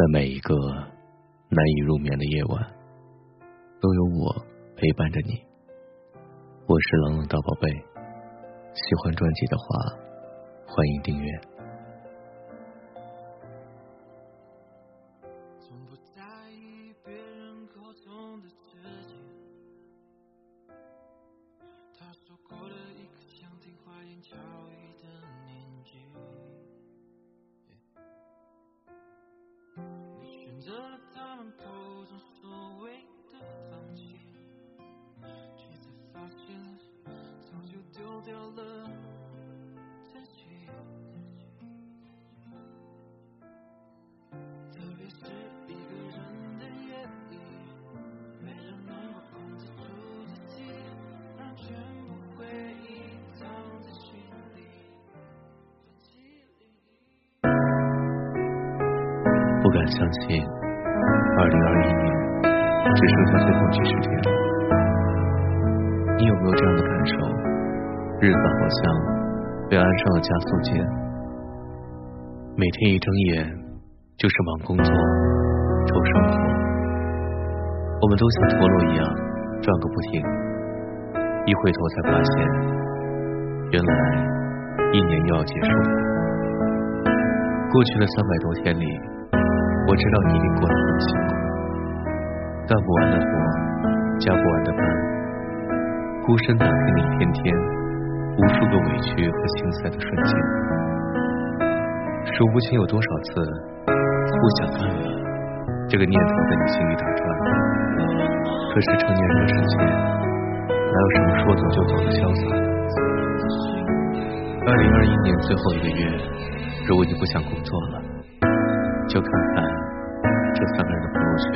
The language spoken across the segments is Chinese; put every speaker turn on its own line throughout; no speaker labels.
在每一个难以入眠的夜晚，都有我陪伴着你。我是冷冷大宝贝，喜欢专辑的话，欢迎订阅。不敢相信，二零二一年只剩下最后几十天了。你有没有这样的感受？日子好像被安上了加速键，每天一睁眼就是忙工作、愁生活，我们都像陀螺一样转个不停。一回头才发现，原来一年又要结束了。过去的三百多天里。我知道你一定过得很辛苦，干不完的活，加不完的班，孤身打拼了一天天，无数个委屈和心塞的瞬间，数不清有多少次不想干了，这个念头在你心里打转。可是成年人的世界，哪有什么说走就走的潇洒？二零二一年最后一个月，如果你不想工作了，就看看。这三个人的朋友圈，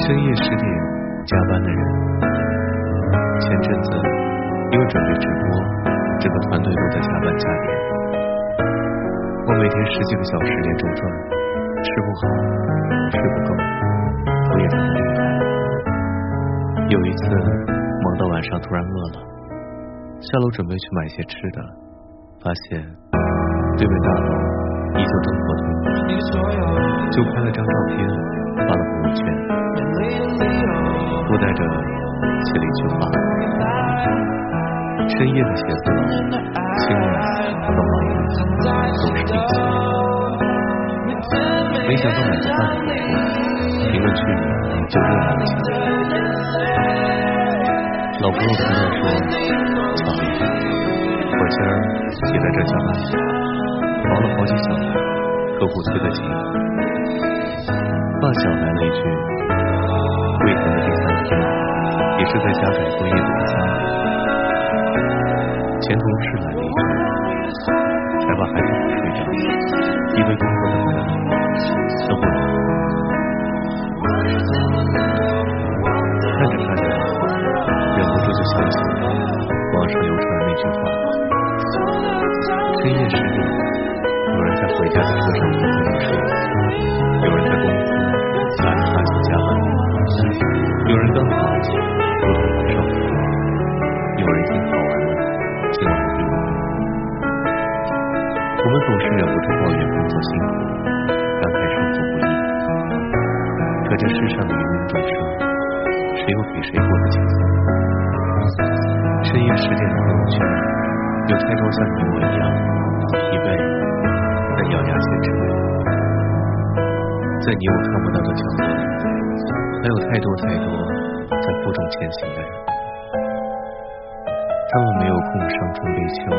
深夜十点加班的人。前阵子因为准备直播，整个团队都在加班加点。我每天十几个小时连轴转，吃不好，睡不够，头也疼得厉害。有一次忙到晚上突然饿了，下楼准备去买些吃的，发现对面大楼。依旧灯火通明，就拍了张照片发了朋友圈，附带着写了一句话：深夜的写字楼，清冷和忙碌都是定情。没想到买个饭的时候，评论区里就热闹了起来。老朋友看到说：“操，我今儿也在这加班。”忙了好几小时，客户催得急。发小来了一句：“未谈的第三天，也是在家改作业的第三天。”前同事来了一句：“才把孩子哄睡着，一堆工作等着你，等会儿。”看着看着，忍不住就想起网上流传的那句话：“深夜十点。”回家的车上偷偷的睡，有人在公司拿着话筒加班，有人刚好偷偷的上班，有人已经跑完了今晚的任务。我们总是忍不住抱怨工作辛苦，感慨生活不易。可这世上的芸芸众生，谁又比谁过得轻松？深夜十点的朋友圈，有太多像你我一样疲惫。咬牙坚持，在你我看不到的角落，还有太多太多在负重前行的人。他们没有空伤春悲秋，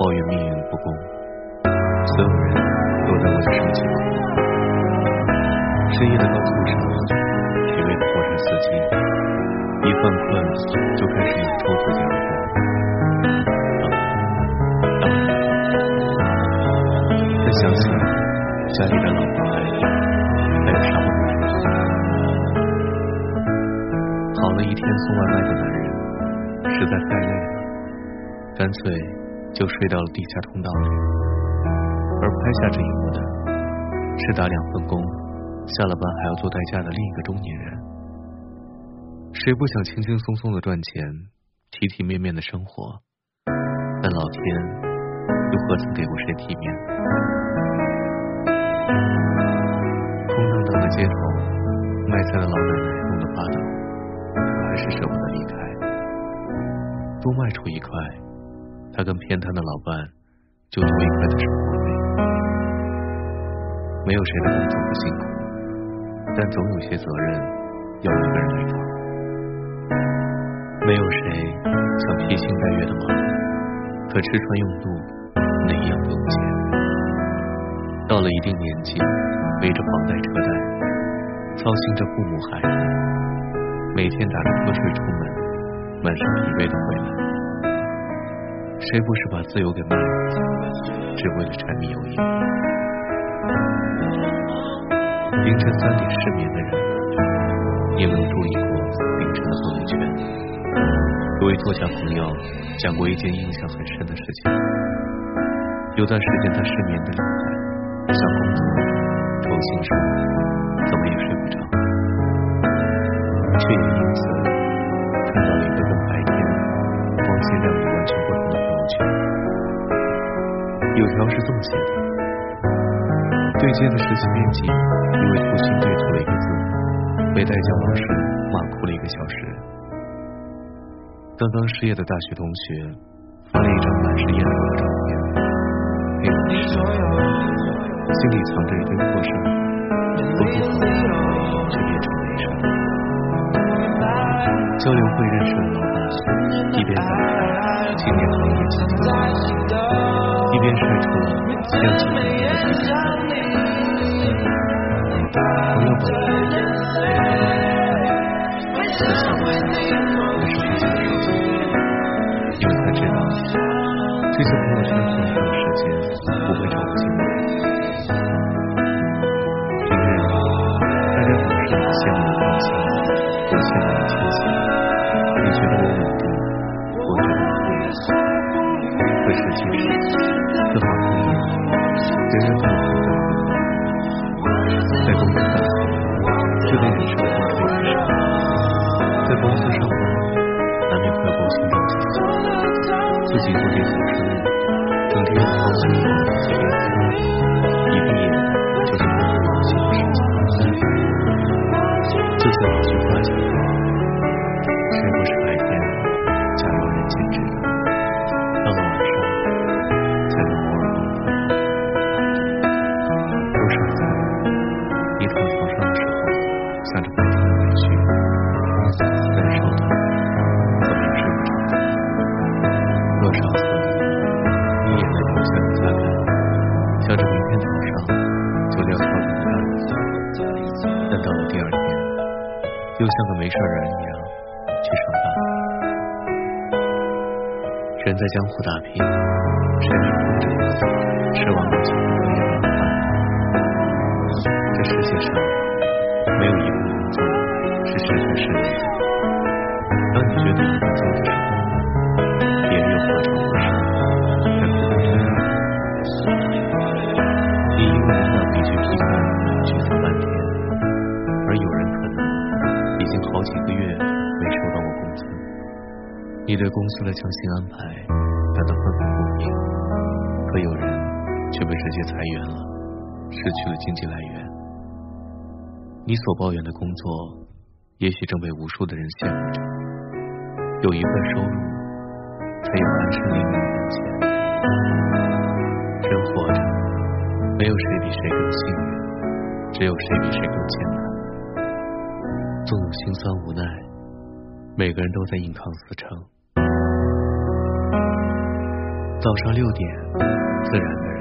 抱怨命运不公。所有人都在为着生计忙碌。深夜的高速上，疲惫的货车司机，一犯困就开始家里的老婆孩子还有啥不满跑了一天送外卖的男人实在太累了，干脆就睡到了地下通道里。而拍下这一幕的是打两份工，下了班还要做代驾的另一个中年人。谁不想轻轻松松的赚钱，体体面面的生活？但老天又何曾给过谁体面？卖菜的老奶奶弄得发抖，可还是舍不得离开。多卖出一块，他跟偏瘫的老伴就多一块的生活费。没有谁的工作不辛苦，但总有些责任要一个人来扛。没有谁想披星戴月的忙，可吃穿用度哪一样不用钱？到了一定年纪，背着房贷车贷。操心着父母孩子，每天打着瞌睡出门，满身疲惫的回来，谁不是把自由给卖了，只为了柴米油盐？凌晨三点失眠的人，你有没有注意过凌晨的朋友圈？有位作家朋友讲过一件印象很深的事情。有段时间他失眠的厉害，想工作，心事，怎么也睡不着，却也因此看到了一个跟白天光鲜亮丽完全不同的朋友圈。有条是这么写的：对接的实习编辑因为粗心对错了一个字，被代教老师骂哭了一个小时。刚刚失业的大学同学发了一张满是眼泪的照片，内容是心里藏着一堆破事儿，不不好，却变成没事。交流会认识了老板一边在青年行业进行，一边晒出了亮起的人人人在江湖打拼，谁能空着眼睛奢望有钱可以安排？这世界上没有一份工作是十全十美的。当你觉得你工作的时候，别人又何尝不是？你你对公司的强行安排感到愤愤不平，可有人却被直接裁员了，失去了经济来源。你所抱怨的工作，也许正被无数的人羡慕着。有一份收入，才有安身立命的本钱。人活着，没有谁比谁更幸运，只有谁比谁更艰难。纵有心酸无奈，每个人都在硬扛死撑。早上六点，自然的人，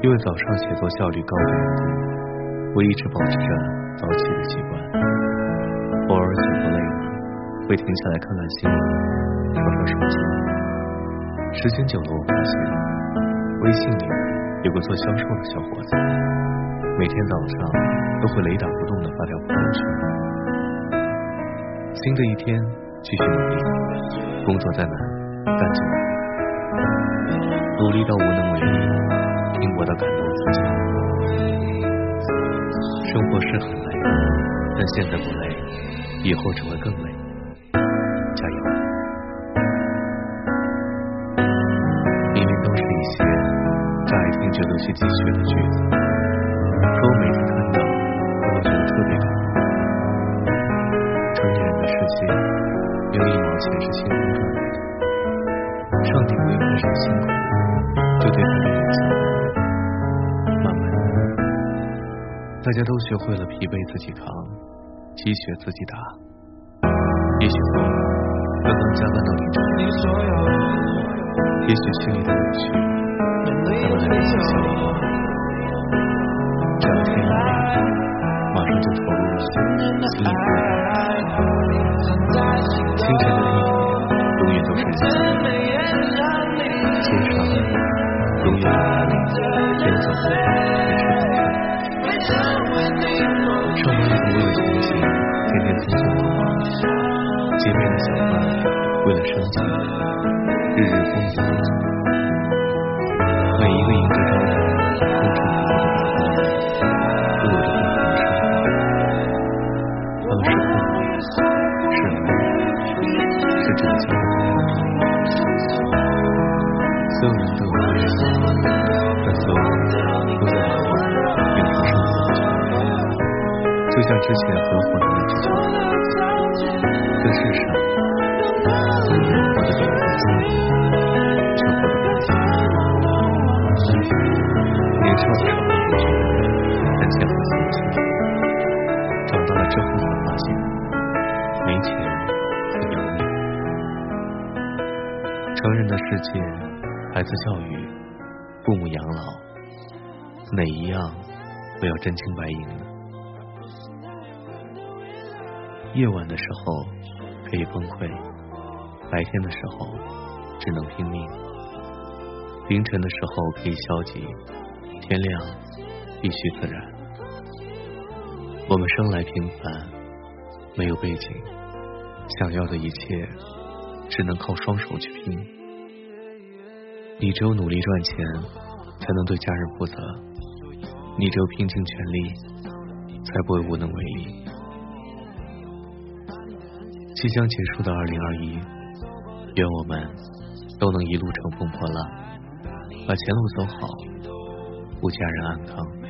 因为早上写作效率高的缘故，我一直保持着早起的习惯。偶尔写作累了，会停下来看看新闻，刷刷手机。时间久了，我发现微信里有个做销售的小伙子，每天早上都会雷打不动的发条朋友圈。新的一天，继续努力，工作再难，干就完。努力到无能为力，拼搏到感动自己。生活是很累，但现在不累，以后只会更累。加油！明明都是一些乍一听就有些鸡血的句子，可我每次看到，都会觉得特别感动。成年人的世界，没有一毛钱是轻松赚来的。上帝没有多少辛苦，就对他这么做。慢慢的，大家都学会了疲惫自己扛，积雪自己打。也许后刚刚加班到凌晨，也许心里的委屈，他们来不及消化。街边的小贩为了生计，日日风雨无阻。每一个迎着朝阳、风尘仆仆的打工人，都有着不同的生活。他们是困难，是累，是拯救的所有人都有爱人，但所有人都在渴望永恒生活的久。就像之前合伙的那只脚，这世上人活得比自己，却活得更幸福。年少的时候不觉得谈钱很幸福，长大了之后发现，没钱很要命。成人的世界。孩子教育，父母养老，哪一样不要真金白银呢？夜晚的时候可以崩溃，白天的时候只能拼命。凌晨的时候可以消极，天亮必须自然。我们生来平凡，没有背景，想要的一切只能靠双手去拼。你只有努力赚钱，才能对家人负责；你只有拼尽全力，才不会无能为力。即将结束的二零二一，愿我们都能一路乘风破浪，把前路走好，护家人安康。